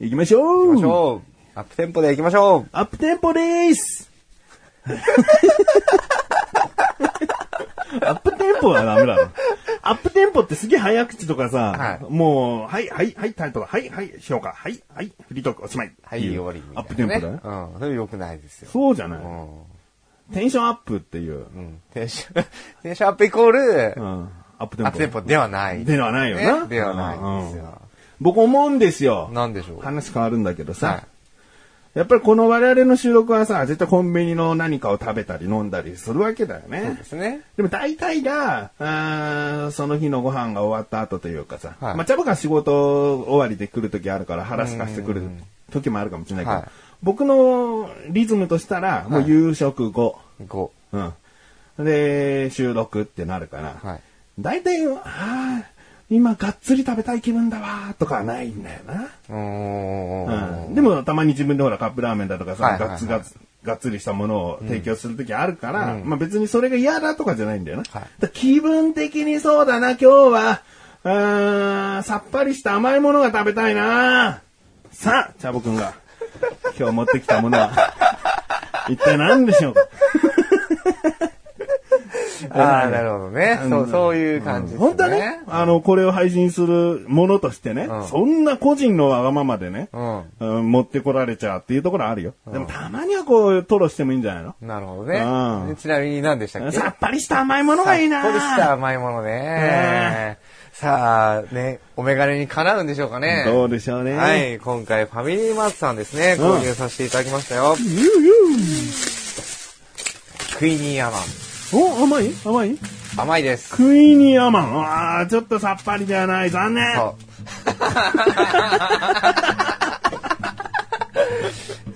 行きましょう行きましょう。アップテンポで行きましょう。アップテンポでーす アップテンポはダメだろ。アップテンポってすげえ早口とかさ、はいもう、はい、はい、はい、タイトル、はい、はい、評価、はい、はい、フリートーク、おしまい。はい、終わり。アップテンポだよ。うん。それ良くないですよ。そうじゃない、うん。テンションアップっていう、うん。テンション、テンションアップイコール、うん、アップテンポ。アップテンポではない。ではないよな。ねではないんですうんよ。僕思うんですよ。なんでしょう？話変わるんだけどさ、はいやっぱりこの我々の収録はさ、絶対コンビニの何かを食べたり飲んだりするわけだよそうねで。すね。でも大体が、あーその日のご飯が終わった後というかさ、はいまあ、チャボが仕事終わりで来る時あるから腹すかしてくる時もあるかもしれないけど、はい僕のリズムとしたら、もう夕食後、5。うん。で、収録ってなるから、はい。大体、ああ、今がっつり食べたい気分だわ、とかはないんだよな。うーん。でもたまに自分でほらカップラーメンだとかさ、はいはいはいガッツガツ、がっつりしたものを提供するときあるから、まあ別にそれが嫌だとかじゃないんだよな。はい気分的にそうだな、今日は、うーんさっぱりした甘いものが食べたいな。さあ、チャボくんが今日持ってきたものは、一体何でしょうか？ああ、なるほどね。うんそう、そういう感じですね。本当はね、あの、これを配信するものとしてね、うんそんな個人のわがままでね、うん。うん持ってこられちゃうっていうところあるよ。でもたまにはこう、トロしてもいいんじゃないの？なるほどねうん。ちなみに何でしたっけ？さっぱりした甘いものがいいなさっぱりした甘いものね。さあ、ね、お眼鏡にかなうんでしょうかね。どうでしょうね。はい、今回ファミリーマートさんですね、うん購入させていただきましたよ。クイニーアマン。うお、甘い？甘い？甘いです。クイニーアマン。ああ、ちょっとさっぱりではない。残念。そう。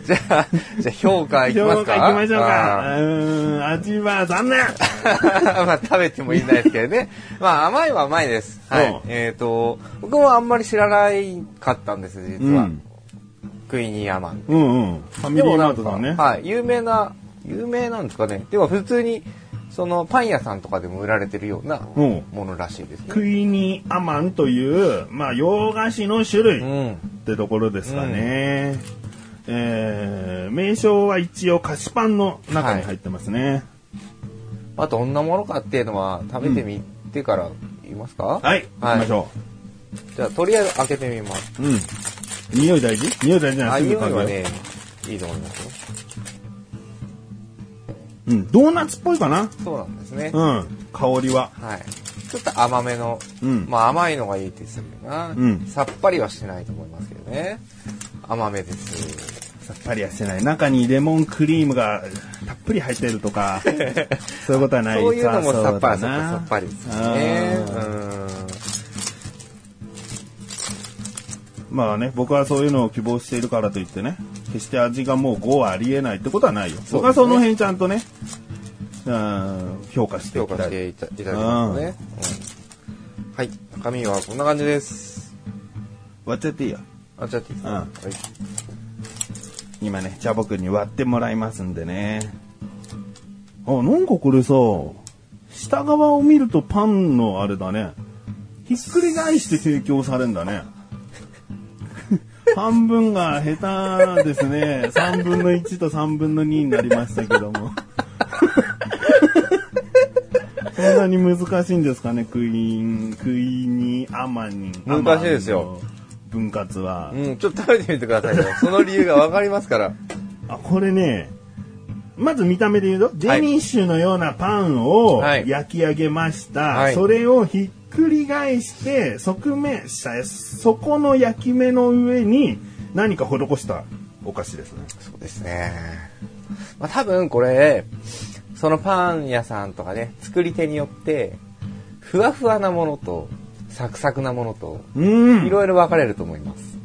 じゃあ、じゃあ評価いきますか？評価行きましょうか。あうーん、味は残念。ー まあ食べてもいいんですけどね。まあ甘いは甘いです。はうんい。えっ、と、僕もあんまり知らないかったんです、実は。うんクイニーアマン。うんうん。ファミリーマートだね。はい、有名な、有名なんですかね。では普通に、そのパン屋さんとかでも売られてるようなうんものらしいですね。クイニーアマンという、まあ、洋菓子の種類っうん。てところですかね。えー、名称は一応菓子パンの中に入ってますね。まあ、どんなものかっていうのは食べてみてから言いますか、はい、行きましょじゃあ、とりあえず開けてみます。う。うん。匂い大事？匂い大事な匂。いはね、いいと思いますよ。うん、ドーナツっぽいかなそうなんですね。うん、香りは。はい。ちょっと甘めの、うんまあ甘いのがいいって言ってたけどな、うんさっぱりはしないと思いますけどね。甘めです。さっぱりはしてない。中にレモンクリームがたっぷり入ってるとか、そういうことはないそういうのもさっぱり、さっぱりですよね。まあね、僕はそういうのを希望しているからといってね、決して味がもう5はありえないってことはないよ。僕はその辺ちゃんとね、うん、評価してい評価きたい。していただきますね、うんはい。中身はこんな感じです。割っちゃっていいよ。あ、ちょっといいうんはい。今ね、茶僕に割ってもらいますんでね。あ、なんかこれさ、下側を見るとパンのあれだね。ひっくり返して提供されんだね。半分が下手ですね。3分の1と3分の2になりましたけども。そんなに難しいんですかね、クイーン、クイニーアマニン。難しいですよ分割は。うん、ちょっと食べてみてくださいよ。その理由がわかりますから。あ、これね、まず見た目で言うと、デニッシュのようなパンをはい焼き上げました。はいそれをひっくり返して、側面、下そこの焼き目の上に何か施したお菓子ですね。そうですね。まあ多分これ、そのパン屋さんとかね、作り手によって、ふわふわなものと、サクサクなものと、うん。いろいろ分かれると思います。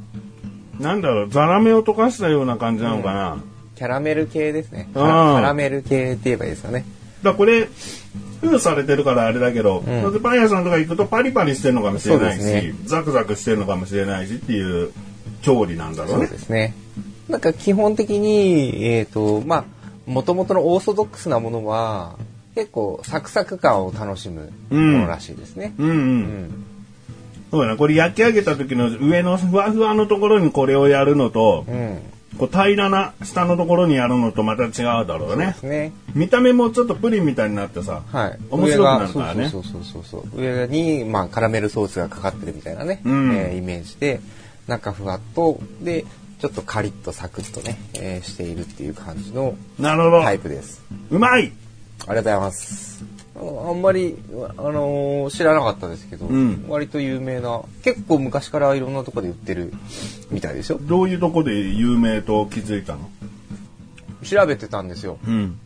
なんだろう、ザラメを溶かしたような感じなのかな。キャラメル系ですね。キうんャラメル系って言えばいいですかね。だこれ、封されてるからあれだけど、んだってパン屋さんとか行くとパリパリしてるのかもしれないし、ねザクザクしてるのかもしれないしっていう調理なんだろそううね。ですね。なんか基本的に、えっ、と、まあ、元々のオーソドックスなものは、結構サクサク感を楽しむものらしいですね。うんう。うんん。そうだね。これ焼き上げた時の上のふわふわのところにこれをやるのと、うん。こう平らな下のところにやるのとまた違うだろうねそう。ね。見た目もちょっとプリンみたいになってさ、はい。面白くなるからね。そうそうそうそうそう。上に、まあ、カラメルソースがかかってるみたいなね、うんえーイメージで、中ふわっと、で、ちょっとカリッとサクッとね、えーしているっていう感じの。タイプです。うまいありがとうございます。ああんまり、あのー知らなかったですけど、うん割と有名な、結構昔からいろんなとこで売ってるみたいですよ。どういうとこで有名と気づいたの？調べてたんですよ。うん。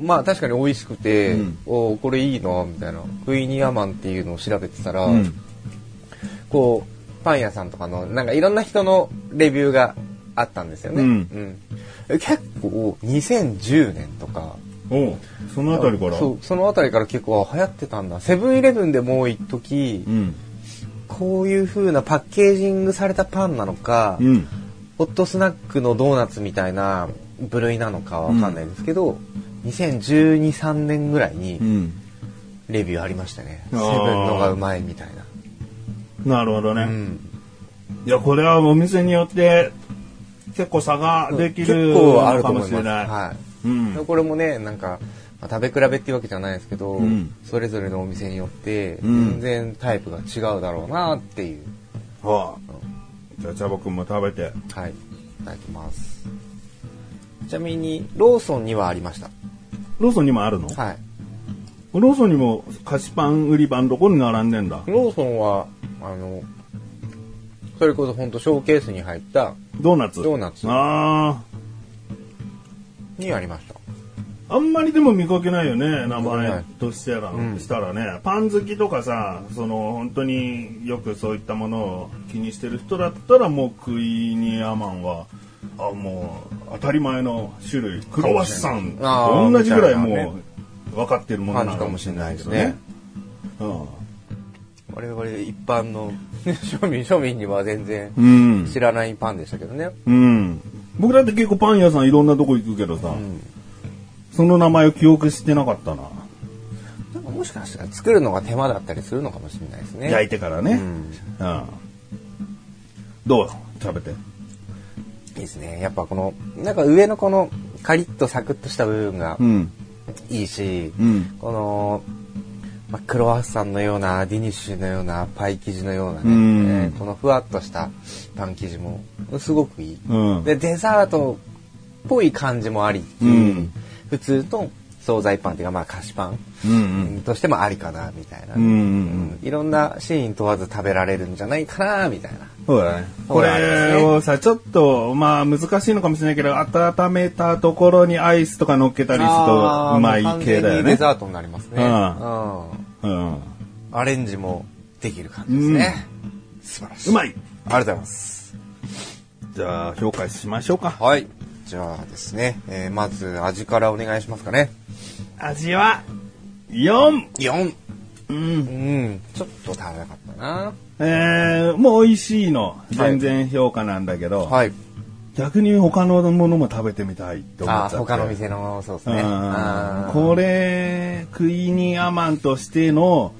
まあ確かに美味しくて、うんおーこれいいな、みたいな。クイニーアマンっていうのを調べてたら、うん。こう、パン屋さんとかの、なんかいろんな人のレビューがあったんですよね。うんえ結構、2010年とか、おうそのあたりから？そう、そのあたりから結構流行ってたんだ。セブンイレブンでもう一時、うん。こういう風なパッケージングされたパンなのか、うん。ホットスナックのドーナツみたいな部類なのかわかんないですけど、2012、3年ぐらいにうん。レビューありましたね。セブンのがうまいみたいな。なるほどね。うん。いや、これはお店によって結構差ができる結構あるとか。もしれない。はい。うん。これもね、なんか、まあ食べ比べっていうわけじゃないですけど、うんそれぞれのお店によって、うん全然タイプが違うだろうなっていう。はあ、じゃあ、茶葉くんも食べて。はい。いただきます。ちなみに、ローソンにはありました。ローソンにもあるの、はい。ローソンにも菓子パン売り場のところに並んでんだ。ローソンは、あの、それこそ本当ショーケースに入ったドーナツ。ドーナツあにありました。あ。あんまりでも見かけないよね、名前いとしてら、うんしたらね。パン好きとかさ、その本当によくそういったものを気にしてる人だったらもうクイニーアマンは、あ、もう当たり前の種類。クロワッサンと同じぐらいもう分かってるものなのかもしれないけどね。我々一般の庶民、庶民には全然うん。うん知らないパンでしたけどね。うん。僕だって結構パン屋さんいろんなとこ行くけどさ、んその名前を記憶してなかったな。なんかもしかしたら作るのが手間だったりするのかもしれないですね。焼いてからね。うんうん。どう？食べて。いいですね。やっぱこの、なんか上のこのカリッとサクッとした部分がうん。いいし、うん。この、まあ、クロワッサンのようなディニッシュのようなパイ生地のようなね、うんえーこのふわっとしたパン生地もすごくいい。うん。で、デザートっぽい感じもありう、うん普通の惣菜パンっていうかまあ菓子パン、うんうん。としてもありかなみたいな、うんうんうんいろんなシーン問わず食べられるんじゃないかなみたいな。そうだね。これをさ、ちょっと、まあ難しいのかもしれないけど、温めたところにアイスとか乗っけたりするとうまい系だよ完全にデね。ザートになりますね。うんうんうん。アレンジもできる感じですね。素晴らしい。うまいありがとうございます。じゃあ、評価しましょうか。はい。じゃあですね、えーまず味からお願いしますかね。味は、4! 4! う。うんん、ちょっと食べなかったな。えー、もう美味しいの。全然評価なんだけど、はい。逆に他のものも食べてみたいって思っちゃって。他の店の、そうですね。これ、クイニーアマンとしての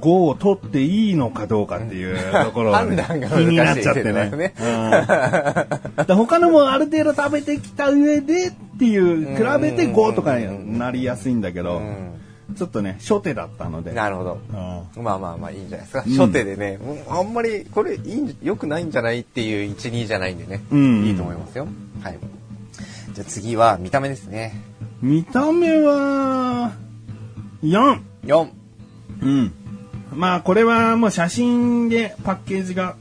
5を取っていいのかどうかっていうところが、ね、気になっちゃってねね。うん他のもある程度食べてきた上でっていう、比べて5とかになりやすいんだけど、ちょっとね、初手だったので。なるほど。うんまあまあまあいいんじゃないですか。うん初手でね、うんあんまりこれいい良くないんじゃないっていう1、2じゃないんでね。うんいいと思いますよ。はい。じゃあ次は見た目ですね。見た目は、4! 4。うん。まあこれはもう写真でパッケージが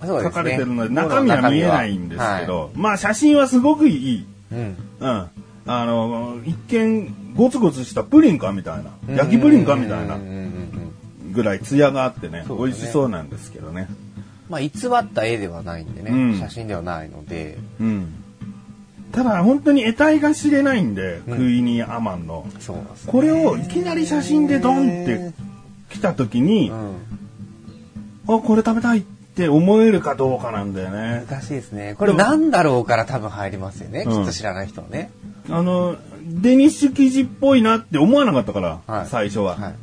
そうですね書かれてるので中身は見えないんですけど、まあ写真はすごくいい。うん。うん。あの、一見ゴツゴツしたプリンかみたいな、焼きプリンかみたいなうんうんうんうんぐらいツヤがあってね、そうだね美味しそうなんですけどね。まあ、偽った絵ではないんでね、うん写真ではないので、うん。ただ本当に得体が知れないんで、うんクイニーアマンの。そうなんですねこれをいきなり写真でドンって来た時に、うん。あ、これ食べたいって思えるかどうかなんだよね。難しいですね。これなんだろうから多分入りますよね。うんきっと知らない人はね。あの、デニッシュ生地っぽいなって思わなかったから、はい最初は。はい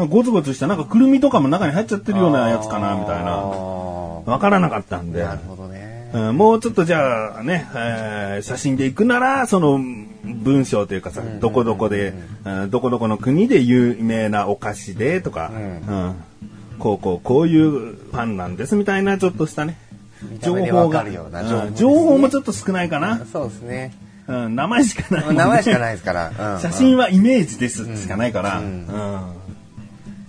うん。ゴツゴツした、なんかくるみとかも中に入っちゃってるようなやつかな、みたいな。あわからなかったんで。ーなるほどね。うんもうちょっとじゃあね、えー写真で行くなら、その文章というかさ、んどこどこで、うんどこどこの国で有名なお菓子でとか、うんうんこうこうこういうファンなんですみたいなちょっとしたね、情報うんですね情報もちょっと少ないかな。そうですね。うん、名前しかない名前しかないですから。写真はイメージですしかないから。ううんん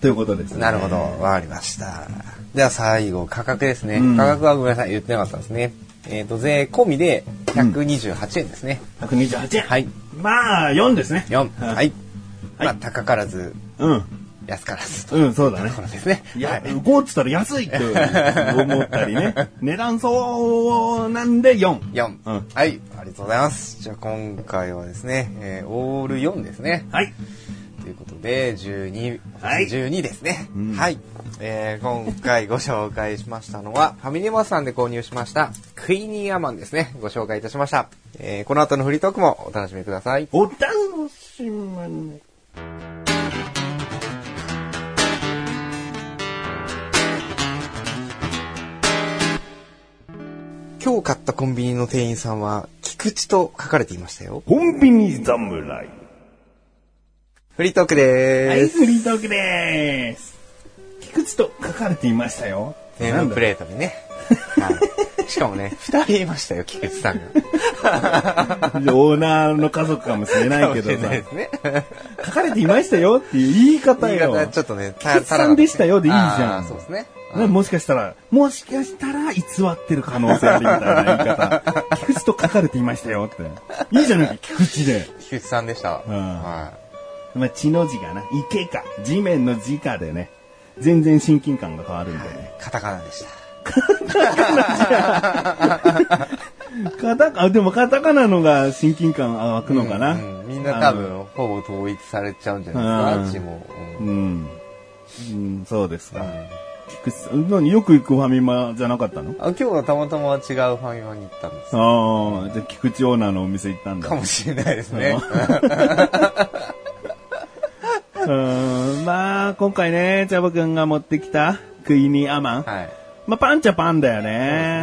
ということですね。なるほど。わかりました。では最後、価格ですね。うん価格はごめんなさい。言ってなかったですね。えっ、と、税込みで128円ですね。128円。はい。まあ、4ですね。4。うんはい。まあ、高からず、うん。安からずと。うん、そうだねこ。ろですね。いや、はい。5っつったら安いって思ったりね。値段そうなんで4。4、うんはい。ありがとうございます。じゃあ今回はですね、えーオール4ですね。はい。ということで、12、はい12ですね。うんはい。えー今回ご紹介しましたのは、ファミリーマートさんで購入しました、クイニーアマンですね。ご紹介いたしました。えーこの後のフリートークもお楽しみください。お楽しみに。今日買ったコンビニの店員さんは、菊池と書かれていましたよ。コンビニ侍。フリートークではい、ーす。フリートークでーす。菊池と書かれていましたよ。ネームプレートにね。はい。しかもね、二人いましたよ、菊池さんが。オーナーの家族かもしれないけどさですね。書かれていましたよっていう言い方よ。言い方ちょっとね、菊池さんでしたよでいいじゃんそうですね。ね、もしかしたら、もしかしたら偽ってる可能性あるみたいな言い方。菊池と書かれていましたよって。いいじゃない菊池で。菊池さんでした。うんはまあ、地の字がな、池か、地面の字かでね、全然親近感が変わるんだよね。い。カタカナでした。カタカ、あでもカタカナのが親近感湧くのかな。うんみんな多分、ほぼ統一されちゃうんじゃないですか、あっちも。ううんん。うん、そうですか。菊池さん、何よく行くファミマじゃなかったの？あ今日はたまたま違うファミマに行ったんです。ああ、じゃあ菊池オーナーのお店行ったんだ。かもしれないですね。うん、まあ、今回ね、チャボくんが持ってきた、クイニーアマン。はい。まあ、パンちゃパンだよね。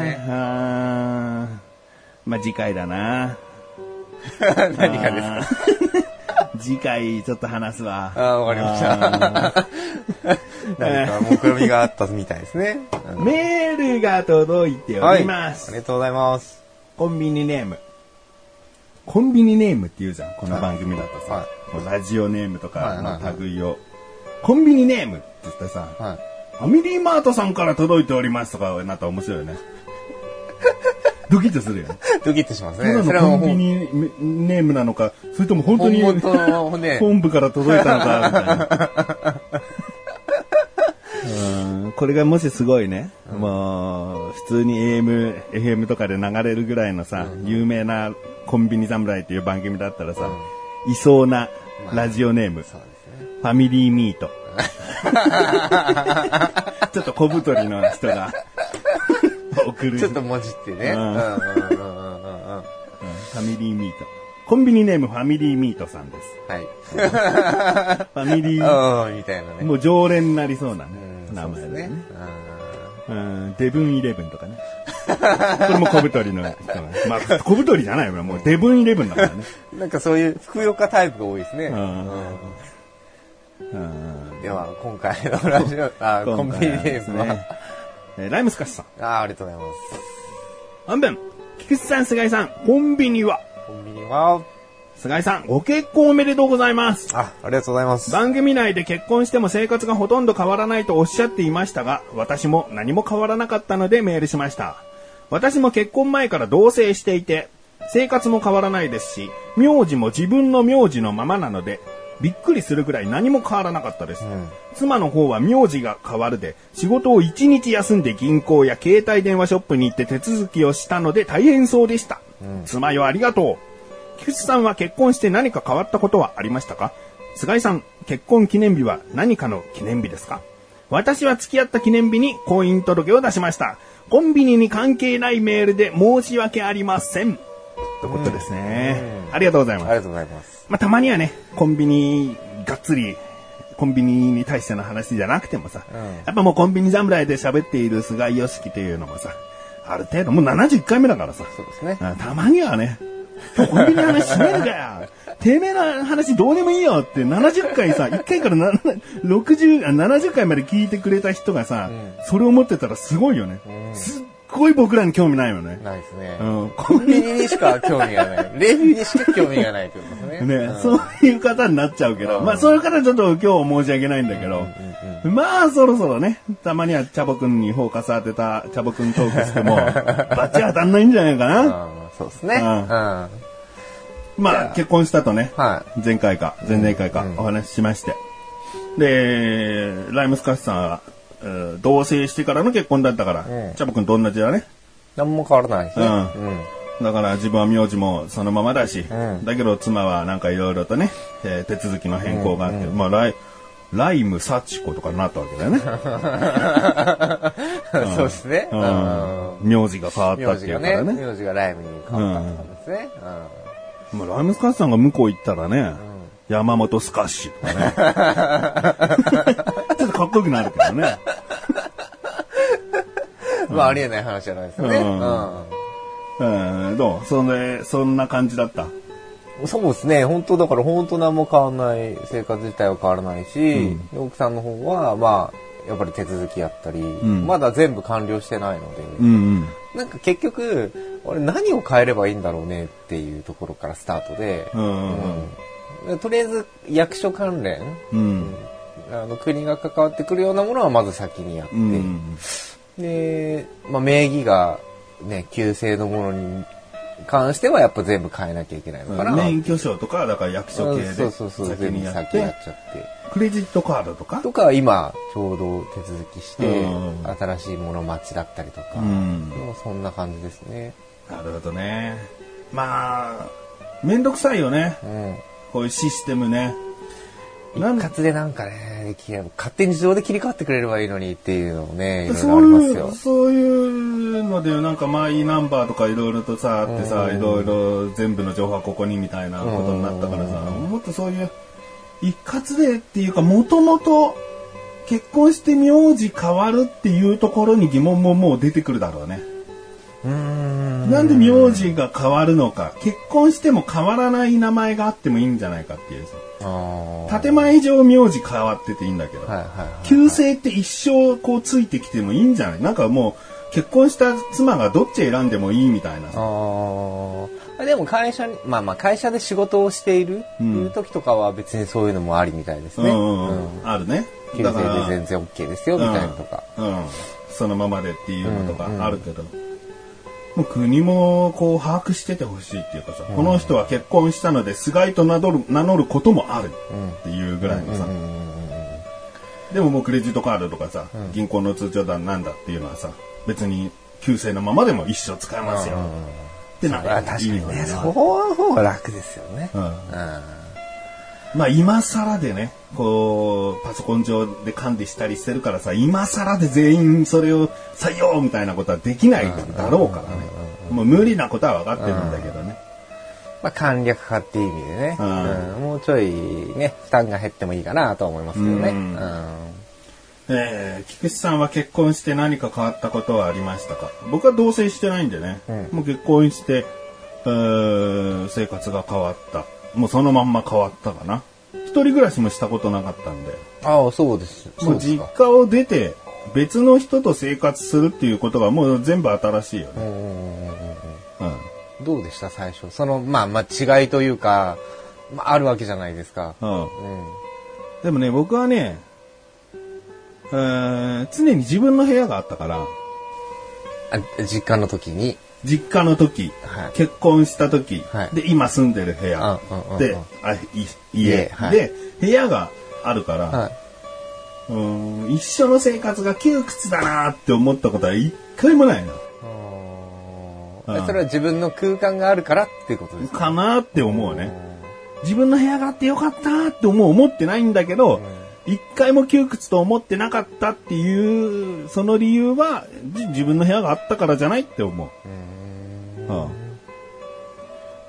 そうですねあーまあ、次回だな。何がですか？か次回、ちょっと話すわ。ああ、わかりました。何か目論みがあったみたいですね。うんメールが届いておはい。りまあす。りがとうございます。コンビニネーム。コンビニネームって言うじゃん、この番組だとさ。はいもうラジオネームとはいかの類を。コンビニネームって言ってさ、はい。ファミリーマートさんから届いておりますとかなったら面白いよね。ドキッとするよね。ドキッとしますただね。それのコンビニネームなのか、それとも本当に本ね、本部から届いたのか、みたいな。うんこれがもしすごいね、もう、普通に AM、FM とかで流れるぐらいのさ、有名なコンビニ侍っていう番組だったらさ、いそうなラジオネーム、そうですね。ファミリーミート。ちょっと小太りの人が送る。ちょっともじってね。ううんんうんうんうんうんうん。うんファミリーミート。コンビニネームファミリーミートさんです。はい。ファミリー、みたいなね。もう常連になりそうなね、うん名前でねそうですね。うん、デブンイレブンとかね。これも小太りの人が。まあ、小太りじゃないよ。もうデブンイレブンだからね。う んなんかそういうふくよかタイプが多いですね。んうんうんでは、今回のラジオ、あ、コンビニネームは、ねえーライムスカッシュさん。あありがとうございます。半分。菊池さん、菅井さん、コンビニは？コンビニは、菅井さん、ご結婚おめでとうございます。あ、ありがとうございます。番組内で結婚しても生活がほとんど変わらないとおっしゃっていましたが、私も何も変わらなかったのでメールしました。私も結婚前から同棲していて、生活も変わらないですし、名字も自分の名字のままなので、びっくりするくらい何も変わらなかったです。ん妻の方は名字が変わるで、仕事を1日休んで銀行や携帯電話ショップに行って手続きをしたので大変そうでした。妻よありがとう。菊池さんは結婚して何か変わったことはありましたか？菅井さん、結婚記念日は何かの記念日ですか？私は付き合った記念日に婚姻届を出しました。コンビニに関係ないメールで申し訳ありません。ということですね。ありがとうございますあり。がとうございます。まあ、たまにはね、コンビニ、がっつり、コンビニに対しての話じゃなくてもさ、うんやっぱもうコンビニ侍で喋っている菅井良樹というのもさ、ある程度、もう71回目だからさ、そうですね。あたまにはね、今日コンビニの話しねえのかよてめえの話どうでもいいよって70回さ、1回からな60あ、70回まで聞いてくれた人がさ、それを持ってたらすごいよね。すっごい僕らに興味ないよね。ないですね。うんコンビニにしか興味がない。レビューにしか興味がないってことですね。ね、うんそういう方になっちゃうけど、まあそういう方ちょっと今日は申し訳ないんだけど、まあそろそろね、たまにはチャボくんにフォーカス当てたチャボくんトークしても、バッチ当たんないんじゃないかな。うんそうですね。ううんまあ結婚したとね、い。前回か、前々回かお話ししまして。で、ライムスカッシュさんは、えー同棲してからの結婚だったから、うんチャボくんと同じだね。何も変わらないですね。うんうん。だから自分は名字もそのままだし、んだけど妻はなんかいろいろとね、えー手続きの変更があって、まあライ、ライムサチコとかになったわけだよね。そうですね。名字が変わったっていうからね。名字がライムに変わったですね。まあ、ライムスカッシュさんが向こう行ったらね、山本スカッシュとかね。ちょっとかっこよくなるけどね。うん。まあ、ありえない話じゃないですよね。うんうん、どう？そんで、そんな感じだった？うんそうですね。本当だから本当何も変わらない、生活自体は変わらないし、奥さんの方は、まあ、やっぱり手続きやったり、んまだ全部完了してないので、うんうん。なんか結局、俺何を変えればいいんだろうねっていうところからスタートで、うんうんうんとりあえず役所関連、うん。あの国が関わってくるようなものはまず先にやって、うん。で、まあ、名義がね、旧姓のものに関してはやっぱ全部変えなきゃいけないのかな。免許証とか、だから役所系で先にやって先やっ、ちゃって。クレジットカードとか？とか今ちょうど手続きして、うん新しいもの待ちだったりとか、うんそんな感じですね。なるほどね。まあ、めんどくさいよね。うん。こういうシステムね。一括でなんかね、勝手に自動で切り替わってくれればいいのにっていうのもね、いろいろそうありますよいう、。そういうので、なんかマイナンバーとかいろいろとさ、あってさ、うんいろいろ全部の情報はここにみたいなことになったからさ、もっとそういう、一括でっていうか、もともと結婚して名字変わるっていうところに疑問ももう出てくるだろうね。うーん。なんで名字が変わるのか、結婚しても変わらない名前があってもいいんじゃないかっていう建前上名字変わってていいんだけど。旧姓って一生こうついてきてもいいんじゃない？なんかもう結婚した妻がどっち選んでもいいみたいなあでも会社に、まあまあ会社で仕事をしている、うんいう時とかは別にそういうのもありみたいですね。うんうんうんうん。あるね。旧姓で全然 OK ですよ、みたいなとか。うん。うんそのままでっていうのとかあるけど。もう国もこう把握しててほしいっていうかさ、この人は結婚したので菅井と名乗る名乗ることもあるっていうぐらいのさ。でももうクレジットカードとかさ、銀行の通帳だなんだっていうのはさ、別に旧姓のままでも一生使えますよ。ってなあ確かにね、いいのよその方が楽ですよね。うん。うんまあ今更でね、こう、パソコン上で管理したりしてるからさ、今更で全員それを採用みたいなことはできないだろうからね。もう無理なことは分かってるんだけどね。まあ簡略化っていう意味でね、うんうんもうちょいね、負担が減ってもいいかなとは思いますけどね。ううんんえー、菊池さんは結婚して何か変わったことはありましたか？僕は同棲してないんでね、うんもう結婚して、えー生活が変わった。もうそのまんま変わったかな。一人暮らしもしたことなかったんで。ああ、そうです。そもう実。家を出て別の人と生活するっていうことがもう全部新しいよね。うんうん。どうでした？最初。その、まあまあ違いというか、まああるわけじゃないですか。うん。うん。でもね、僕はね、えー常に自分の部屋があったから、あ実家の時に？実家の時、はい。結婚した時、はい。で、今住んでる部屋、で、家、で、部屋があるから、はい。うーん一緒の生活が窮屈だなって思ったことは一回もないな。うん。それは自分の空間があるからっていうことですかかなって思うね。自分の部屋があってよかったって思う思ってないんだけど、一回も窮屈と思ってなかったっていう、その理由は、じ自分の部屋があったからじゃないって思う。うん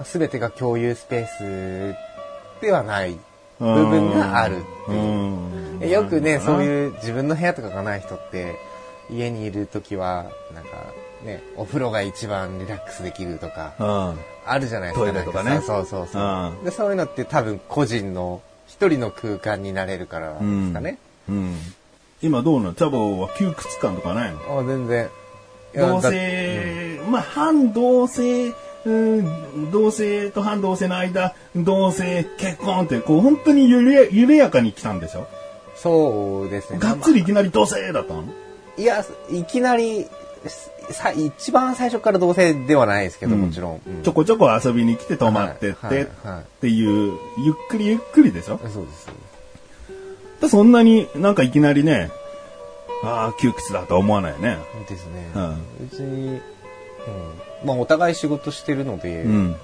すべてが共有スペースではない部分があるっていう。よくね、そうう。いう自分の部屋とかがない人って、家にいるときは、なんかね、お風呂が一番リラックスできるとか、うんあるじゃないですか。トイレとかねそうそうそううんで。そういうのって多分個人の一人の空間になれるからですかね。うん。今どうなの？チャボは窮屈感とかないの？あ全然。同だ性、まあ、反同性、うん、同性と反同性の間、同性、結婚って、こう、本当に緩や緩やかに来たんでしょ？そうですね。がっつりいきなり同性だったの？いや、いきなり、さ一番最初から同棲ではないですけど、うん。もちろん。うん。ちょこちょこ遊びに来て泊まってって、はいはいはい。っていう、ゆっくりゆっくりでしょ？そうです。でそんなになんかいきなりね、ああ、窮屈だとは思わないよね。ですね。うん別に、うん、まあお互い仕事してるので、うんうん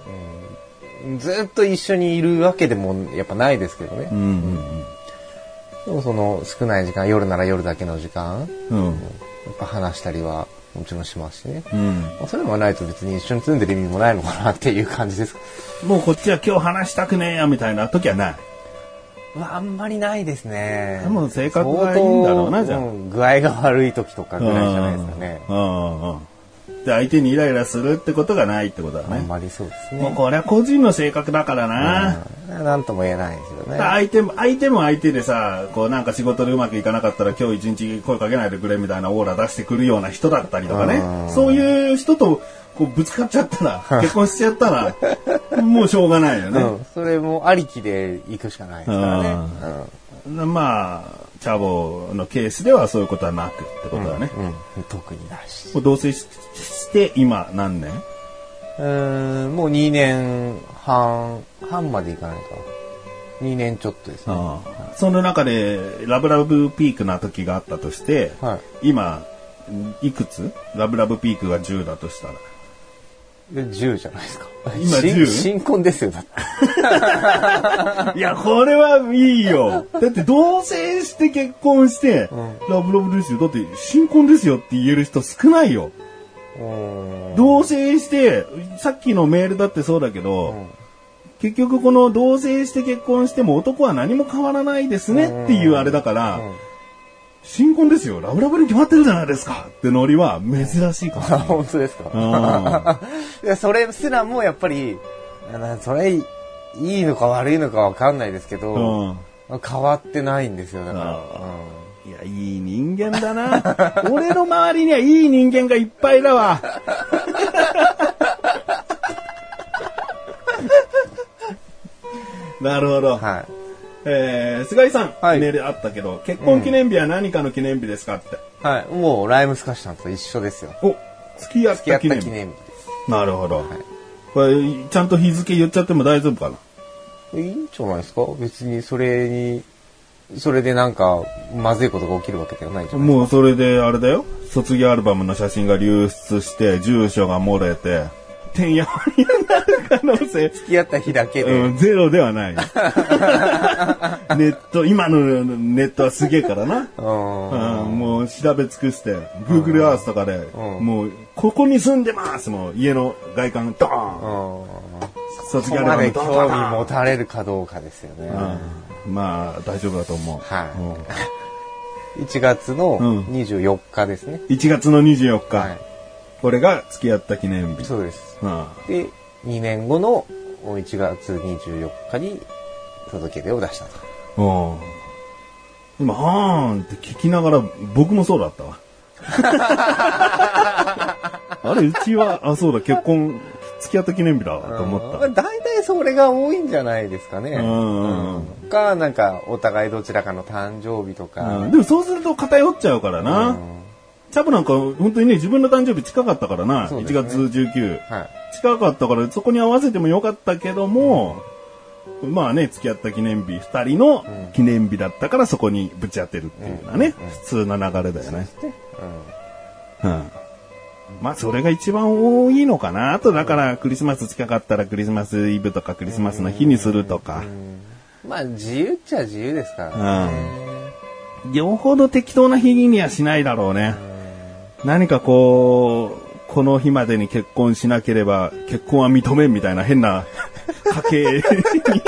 ずっと一緒にいるわけでもやっぱないですけどね。うんうんでもその少ない時間、夜なら夜だけの時間、うん。うん。やっぱ話したりはもちろんしますしね。うん。まあ、それもないと別に一緒に住んでる意味もないのかなっていう感じです。もうこっちは今日話したくねえやみたいな時はない。まあ、あんまりないですね。でも性格がいいんだろうなじゃあん具合が悪い時とかぐらいじゃないですかね。うんうんうん。で、相手にイライラするってことがないってことだね。あんまりそうですね。もうこれは個人の性格だからな。うんなんとも言えないですよね。相手も、相手も相手でさ、こうなんか仕事でうまくいかなかったら今日一日声かけないでくれみたいなオーラ出してくるような人だったりとかねう。んそういう人とこうぶつかっちゃったら、結婚しちゃったら、もうしょうがないよね。うん。それもありきで行くしかないですからね。まあ、チャボのケースではそういうことはなくってことだね。うん。うん。特にないし。もう同棲しして今何年？うーん、もう2年半、半までいかないか。2年ちょっとですね。ああその中でラブラブピークな時があったとして、はい。今、いくつ？ラブラブピークが10だとしたら。で、10じゃないですか。今新 10? 新婚ですよ、だって。いや、これはいいよ。だって同棲して結婚して、うラブラブですよ。だって新婚ですよって言える人少ないよ。うん同棲して、さっきのメールだってそうだけど、うん結局この同棲して結婚しても男は何も変わらないですねっていうあれだから、うん新婚ですよ。ラブラブに決まってるじゃないですかってノリは珍しいかもしれあ、ない。本当ですか？う いや、それすらもやっぱり、なそれ、いいのか悪いのかわかんないですけど、うん変わってないんですよ、だから。あいや、いい人間だな。俺の周りにはいい人間がいっぱいだわ。なるほど。うんはい。えー、菅井さん、はいメールあったけど、結婚記念日は何かの記念日ですかって。はい。もう、ライムスカッシュさんと一緒ですよ。お、付き合ったた記念日。記念日です。なるほど。はいこれ、ちゃんと日付言っちゃっても大丈夫かな？いいんじゃないですか？別にそれに、それでなんか、まずいことが起きるわけではないじゃないですもうそれであれだよ。卒業アルバムの写真が流出して、住所が漏れて、てんやわんや可能性。か。付き合った日だけで。うん、ゼロではない。ネット、今のネットはすげえからな。うんうん、もう調べ尽くして、Google Earth とかで、うんもう、ここに住んでますもう、家の外観、ドーンうん卒ここまで興味持たれるかどうかですよね。うんまあ、大丈夫だと思う。はい1月のうん24日ですね。うん1月の24日、はい。これが付き合った記念日。そうです。うんで、2年後の1月24日に届け出を出したと。うん今、はーんって聞きながら、僕もそうだったわ。あれ、うちは、あ、そうだ、結婚、付き合った記念日だわと思った。うん大体それが多いんじゃないですかね。うんか、なんか、お互いどちらかの誕生日とか。うんでもそうすると偏っちゃうからな。チャブなんか本当にね、自分の誕生日近かったからな。1ね月19。はい。近かったから、そこに合わせてもよかったけども、まあね、付き合った記念日、二人の記念日だったからそこにぶち当てるっていうのはね、普通の流れだよね。うん。まあ、それが一番多いのかな。あと、だから、クリスマス近かったらクリスマスイブとかクリスマスの日にするとか。まあ、自由っちゃ自由ですからね。よほど適当な日にはしないだろうね。何かこう、この日までに結婚しなければ結婚は認めんみたいな変な 家計に、家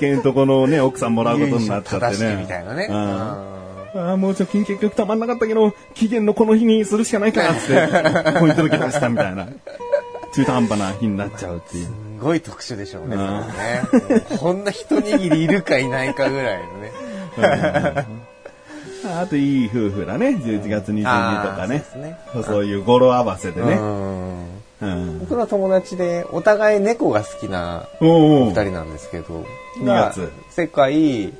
計のとこのね、奥さんもらうことになっちゃってね。みたいなね。ああ、もう貯金結局たまんなかったけど、期限のこの日にするしかないかなって、ポイントだけ出したみたいな。中途半端な日になっちゃうっていう。すごい特殊でしょうね、ね。こんな一握りいるかいないかぐらいのね。あといい夫婦だね。11月22とかね。そうねそういう語呂合わせでね。うんうん。僕の友達でお互い猫が好きな二人なんですけど、2月世界、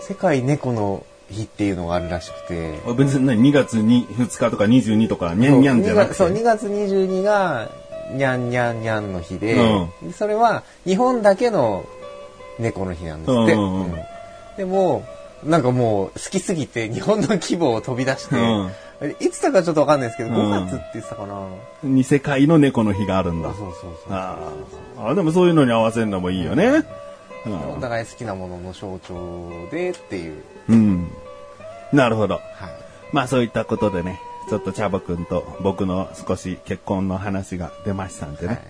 世界猫の日っていうのがあるらしくて、あ別に何？2月に2日とか22とか、にゃんにゃんじゃなくて？そう、2月22が、にゃんにゃんにゃんの日で、うそれは日本だけの猫の日なんですって。うんでも、なんかもう好きすぎて日本の規模を飛び出して、いつだかちょっとわかんないですけど、うん5月って言ってたかな。に世界の猫の日があるんだ。そうそうそう。あーあ、でもそういうのに合わせるのもいいよね。お互い好きなものの象徴でっていう。うん。うん。なるほど。はい。まあそういったことでね、ちょっとチャボくんと僕の少し結婚の話が出ましたんでね。はい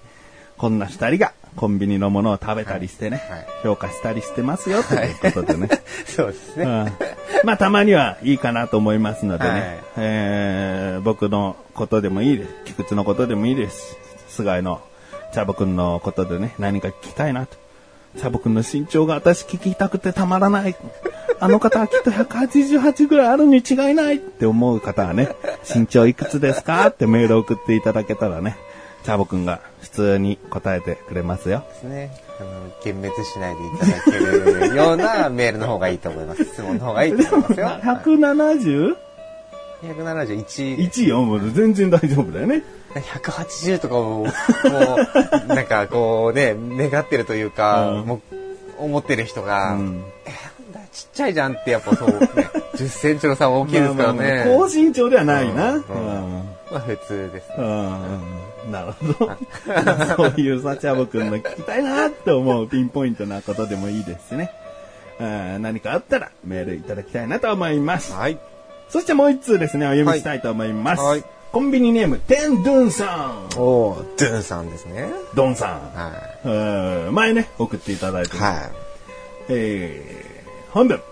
こんな二人がコンビニのものを食べたりしてね、はいはい評価したりしてますよということでね。そうですね。うんまあたまにはいいかなと思いますのでね、はいえー僕のことでもいいです。菊池のことでもいいです。菅井のチャボくんのことでね、何か聞きたいなと。チャボくんの身長が私聞きたくてたまらない。あの方はきっと188ぐらいあるに違いないって思う方はね、身長いくつですかってメールを送っていただけたらね、チャボくんが普通に答えてくれますよ。ですね。あの、幻滅しないでいただけるようなメールの方がいいと思います。質問の方がいいと思いますよ。170? 171。1よ、もう全然大丈夫だよね。180とかを、こう、なんかこうね、願ってるというか、うんもう思ってる人が、うんえなんだちっちゃいじゃんってやっぱそう、ね、10センチの差は大きいですからね。まあまあまあ高身長ではないな。ううんんまあ普通です。うんなるほど。そういうさ、チャボくんの聞きたいなって思うピンポイントなことでもいいですしね。うん何かあったらメールいただきたいなと思います。はい。そしてもう一通ですね、お読みしたいと思います。はいはいコンビニネーム、テンドゥンさん。おー、ドゥンさんですね。ドンさん。はうん前ね、送っていただいてい。ますはえー、本文。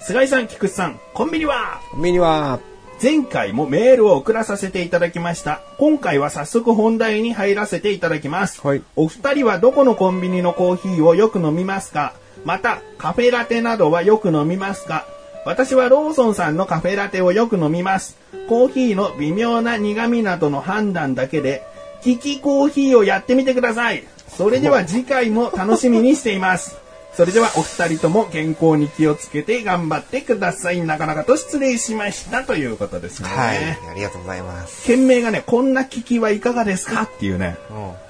菅井さん、菊池さん、コンビニは？い。ミニは、前回もメールを送らさせていただきました。今回は早速本題に入らせていただきます。はいお二人はどこのコンビニのコーヒーをよく飲みますか？また、カフェラテなどはよく飲みますか？私はローソンさんのカフェラテをよく飲みます。コーヒーの微妙な苦味などの判断だけで、キキコーヒーをやってみてください。それでは次回も楽しみにしています。それではお二人とも健康に気をつけて頑張ってください。なかなかと失礼しましたということですね。はい。ありがとうございます。件名がね、こんな聞きはいかがですか？っていうね。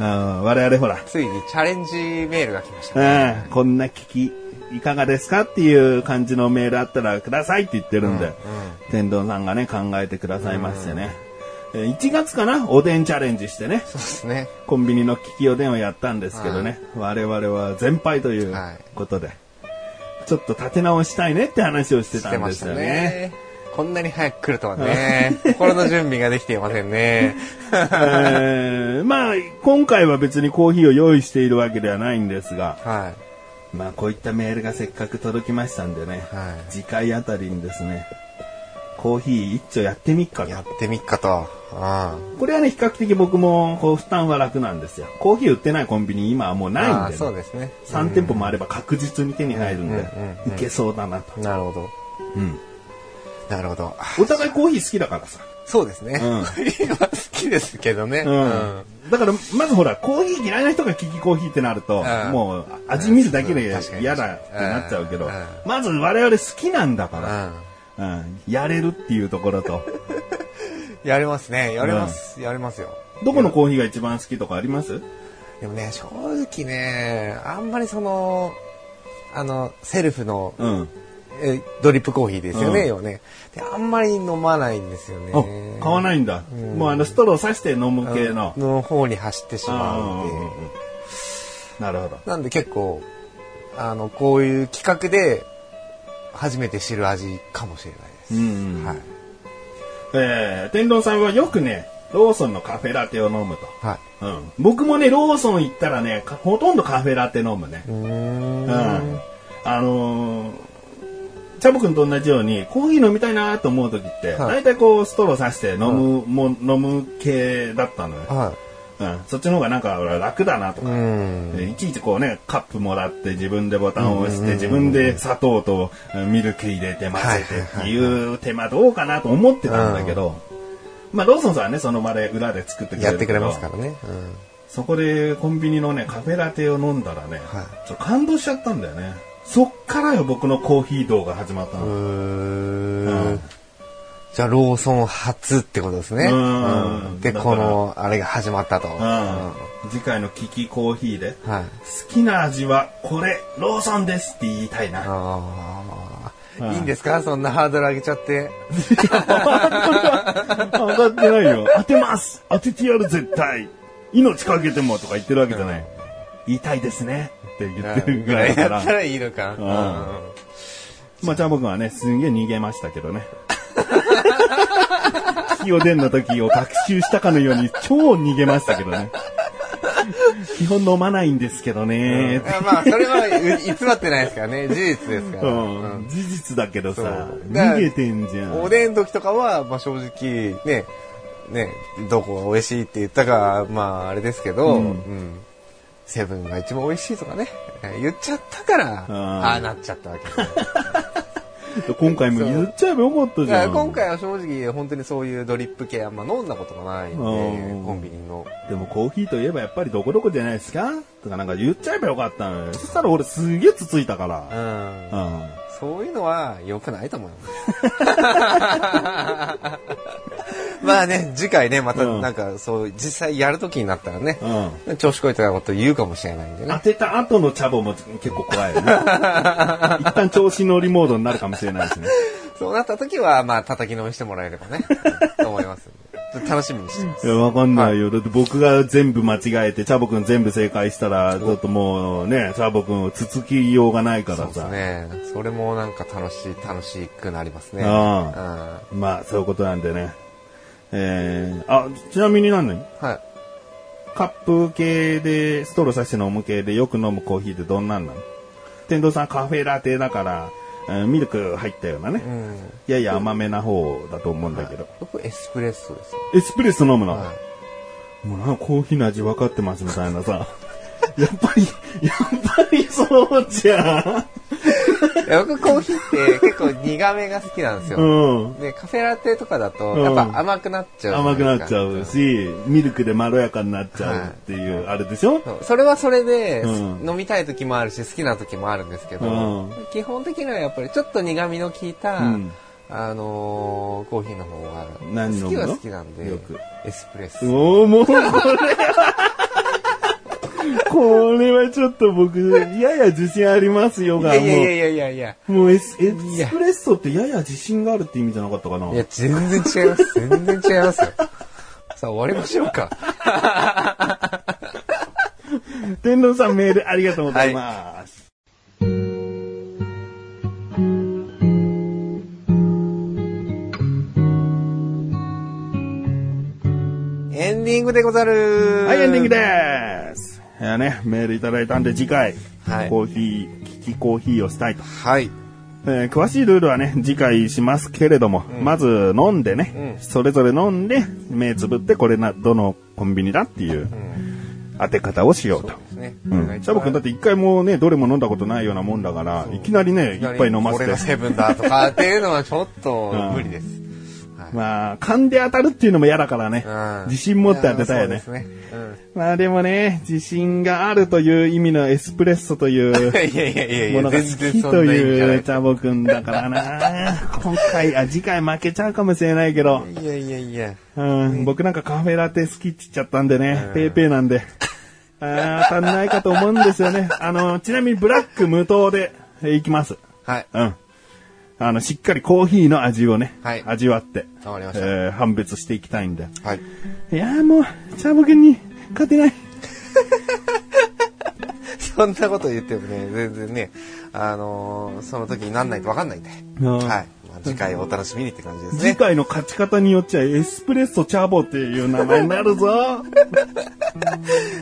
うんうん我々ほら、ついにチャレンジメールが来ましたね。うんこんな聞きいかがですか？っていう感じのメールあったらくださいって言ってるんで、天童さんがね、考えてくださいましてね。えー1月かな？おでんチャレンジしてね、そうですね。コンビニの聞きおでんをやったんですけどね、我々は全敗というはいことで、ちょっと立て直したいねって話をしてしたんですよね。ね。こんなに早く来るとはね。心の準備ができていませんね。えーまあ、今回は別にコーヒーを用意しているわけではないんですが、はまあこういったメールがせっかく届きましたんでね、はい次回あたりにですね、コーヒー一丁やってみっかい。やと。ってみっかと。あこれはね、比較的僕もこう負担は楽なんですよ。コーヒー売ってないコンビニ今はもうあないんあで、ね、そうですね。3店舗もあれば確実に手に入るんで、いけそうだなと。なるほど。うん。なるほど。お互いコーヒー好きだからさ。そうですね。うん 今好きですけどね。うん。だから、まずほら、コーヒー嫌いな人がキキコーヒーってなると、うんもう味見るだけで嫌だってなっちゃうけどうん、まず我々好きなんだから、うん。やれるっていうところと。やりますね。やります。やりますよ。どこのコーヒーが一番好きとかあります？でもね、正直ね、あんまりその、あの、セルフの、うん。えドリップコーヒーですよね、うん要ね。で、あんまり飲まないんですよね。あ、買わないんだ。うんもうあの、ストローさして飲む系の。の方に走ってしまうんで。なるほど。なんで結構、あの、こういう企画で、初めて知る味かもしれないです。うんうんはい。えー、天童さんはよくね、ローソンのカフェラテを飲むと。はい。うん。僕もね、ローソン行ったらね、かほとんどカフェラテ飲むね。うーん。うん。あのー、チャボくんと同じように、コーヒー飲みたいなと思う時って、はい大体こう、ストローさして飲む、も飲む系だったのよ。はうん。そっちの方がなんか俺楽だなとい。か。うん。いちいちこうね、カップもらって自分でボタンを押して自分で砂糖とうんミルク入れて混ぜてっていう手間どうかなと思ってたんだけど、まあローソンさんはね、その場で裏で作ってくれるやってくれますからね。うん。そこでコンビニのね、カフェラテを飲んだらね、はいちょっと感動しちゃったんだよね。そっからよ、僕のコーヒー道が始まったの。うん。じゃあ、ローソン初ってことですね。で、この、あれが始まったと。次回のキキコーヒーで、はい。好きな味はこれ、ローソンですって言いたいな。いいんですか？そんなハードル上げちゃって。上がってないよ。当てます当ててやる絶対命かけてもとか言ってるわけじゃない。言いたいですねって言ってるぐらいだからやった。らいいのか。うんまあ、じゃあ僕はね、すんげえ逃げましたけどね。キヨデンの時を学習したかのように超逃げましたけどね。基本飲まないんですけどね。いやまあ、それはう偽ってないですからね。事実ですから。うんうん事実だけどさ逃げてんじゃん。おでん時とかは、まあ正直、ね、ね、どこが美味しいって言ったか、まああれですけど、ううんん。セブンが一番美味しいとかね、え言っちゃったから、うんああなっちゃったわけ。今回も言っちゃえばよかったじゃん。今回は正直本当にそういうドリップ系あんま飲んだことがないんで、うんコンビニの。でもコーヒーといえばやっぱりどこどこじゃないですかとかなんか言っちゃえばよかったのよ。そしたら俺すげえつついたから。うんうん。そういうのは良くないと思います。まあね、次回ね、またうんなんかそう、実際やるときになったらね、うん。調子こいたこと言うかもしれないんでね。当てた後のチャボも結構怖いよね。一旦調子乗りモードになるかもしれないしね。そうなったときは、まあ叩きのめしてもらえればね、と思います楽しみにしてます。いや、わかんないよ。だって僕が全部間違えて、チャボくん全部正解したら、ちょっともうね、チャボくんをつつきようがないからそうですさ。ね。それもなんか楽しい、楽しくなりますね。あうんまあ、そういうことなんでね。えー、あ、ちなみに何ねはい。カップ系で、ストローさして飲む系でよく飲むコーヒーってどんなんなの天童さんカフェラテだから、えーミルク入ったようなね。うん。やや甘めな方だと思うんだけど。僕エスプレッソですね。エスプレッソ飲むの、はい。もうなんかコーヒーの味分かってますみたいなさ。やっぱり、やっぱりそうじゃいや僕コーヒーって結構苦めが好きなんですよ。ん。うん。で、カフェラテとかだと、うんやっぱ甘くなっちゃうじゃ甘くなっちゃう。し、ミルクでまろやかになっちゃうっていう、あれでしょ？それはそれで、うん。飲みたい時もあるし、好きな時もあるんですけど、うん。基本的にはやっぱりちょっと苦味の効いた、うん。あのーコーヒーの方が好きは好きなんでよく、エスプレッソ。おーもうこれ これはちょっと僕、やや自信ありますよいが、いやいやいやいやいや。う、もうエスエスプレッソってやや自信があるって意味じゃなかったかな？いや、全然違います。全然違いますよ。さあ、終わりましょうか。天童さんメールありがとうございます。エンディングでござるはい、エンディングです。いやね、メールいただいたんで次回、はいコーヒー、キキコーヒーをしたいと。はい。えー詳しいルールはね、次回しますけれども、まず飲んでね、それぞれ飲んで、目つぶってこれな、どのコンビニだっていう当て方をしようと。ですね。うん。シャボ君だって一回もね、どれも飲んだことないようなもんだから、いきなりね、いっぱい飲ませてこれが。セブンだとかっていうのはちょっと無理です。はいまあ、勘で当たるっていうのも嫌だからねうん。自信持って当てたいよねや。そうですね。まあでもね、自信があるという意味のエスプレッソといううん。いやいやいやいや、ものが全好きといいうチャボくんだからな。今回、あ、次回負けちゃうかもしれないけど、いやいやいや。うん、僕なんかカフェラテ好きって言っちゃったんでね、うんペーペーなんで。あー当たんないかと思うんですよね。あの、ちなみにブラック無糖でえーいきます。はい。うん。あの、しっかりコーヒーの味をね、はい味わって、わえー判別していきたいんで。はい。いやーもう、チャボくんに勝てない。そんなこと言ってもね、全然ね、あのーその時になんないとわかんないんで。うんはい。まあ、次回お楽しみにって感じです次ね。回の勝ち方によっちゃエスプレッソチャボっていう名前になるぞ。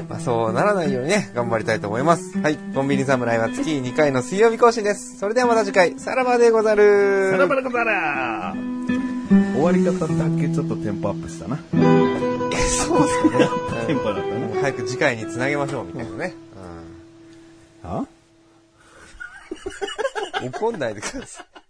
まあ、そうならないようにね、頑張りたいと思います。はい。コンビニ侍は月2回の水曜日更新です。それではまた次回、さらばでござる。さらばらこざら終わり方だけちょっとテンポアップしたな。え、そうですかね。テンポだったうんね。早く次回につなげましょうみたいなね。あうん。怒んないでください。